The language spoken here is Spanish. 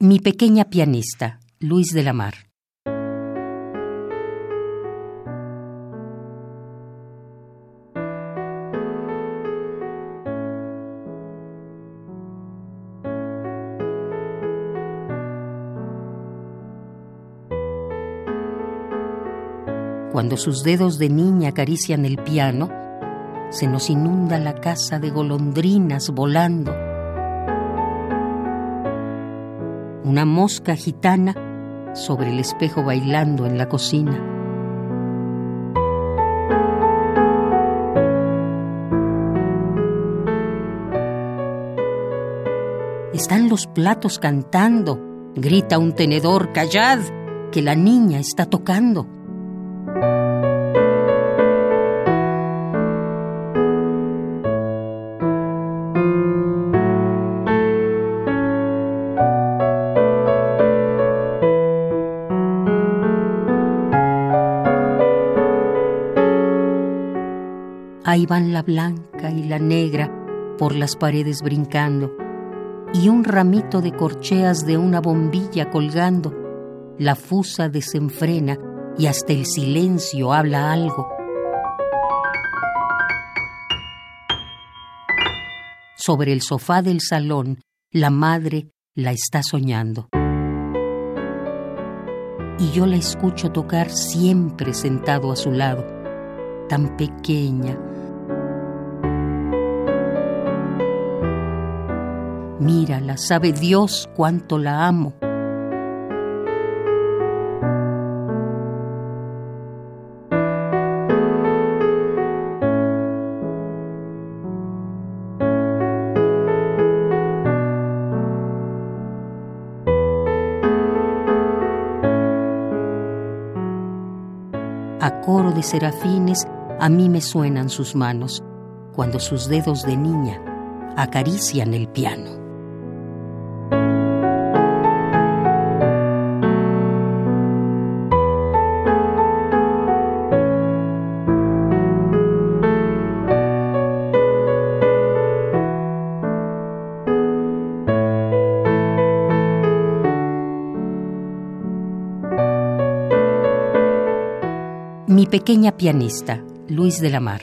Mi pequeña pianista, Luis de la Mar. Cuando sus dedos de niña acarician el piano, se nos inunda la casa de golondrinas volando. Una mosca gitana sobre el espejo bailando en la cocina. Están los platos cantando, grita un tenedor, callad, que la niña está tocando. Ahí van la blanca y la negra por las paredes brincando, y un ramito de corcheas de una bombilla colgando. La fusa desenfrena y hasta el silencio habla algo. Sobre el sofá del salón, la madre la está soñando. Y yo la escucho tocar siempre sentado a su lado, tan pequeña, Mírala, sabe Dios cuánto la amo. A coro de serafines a mí me suenan sus manos, cuando sus dedos de niña acarician el piano. Mi pequeña pianista, Luis de la Mar.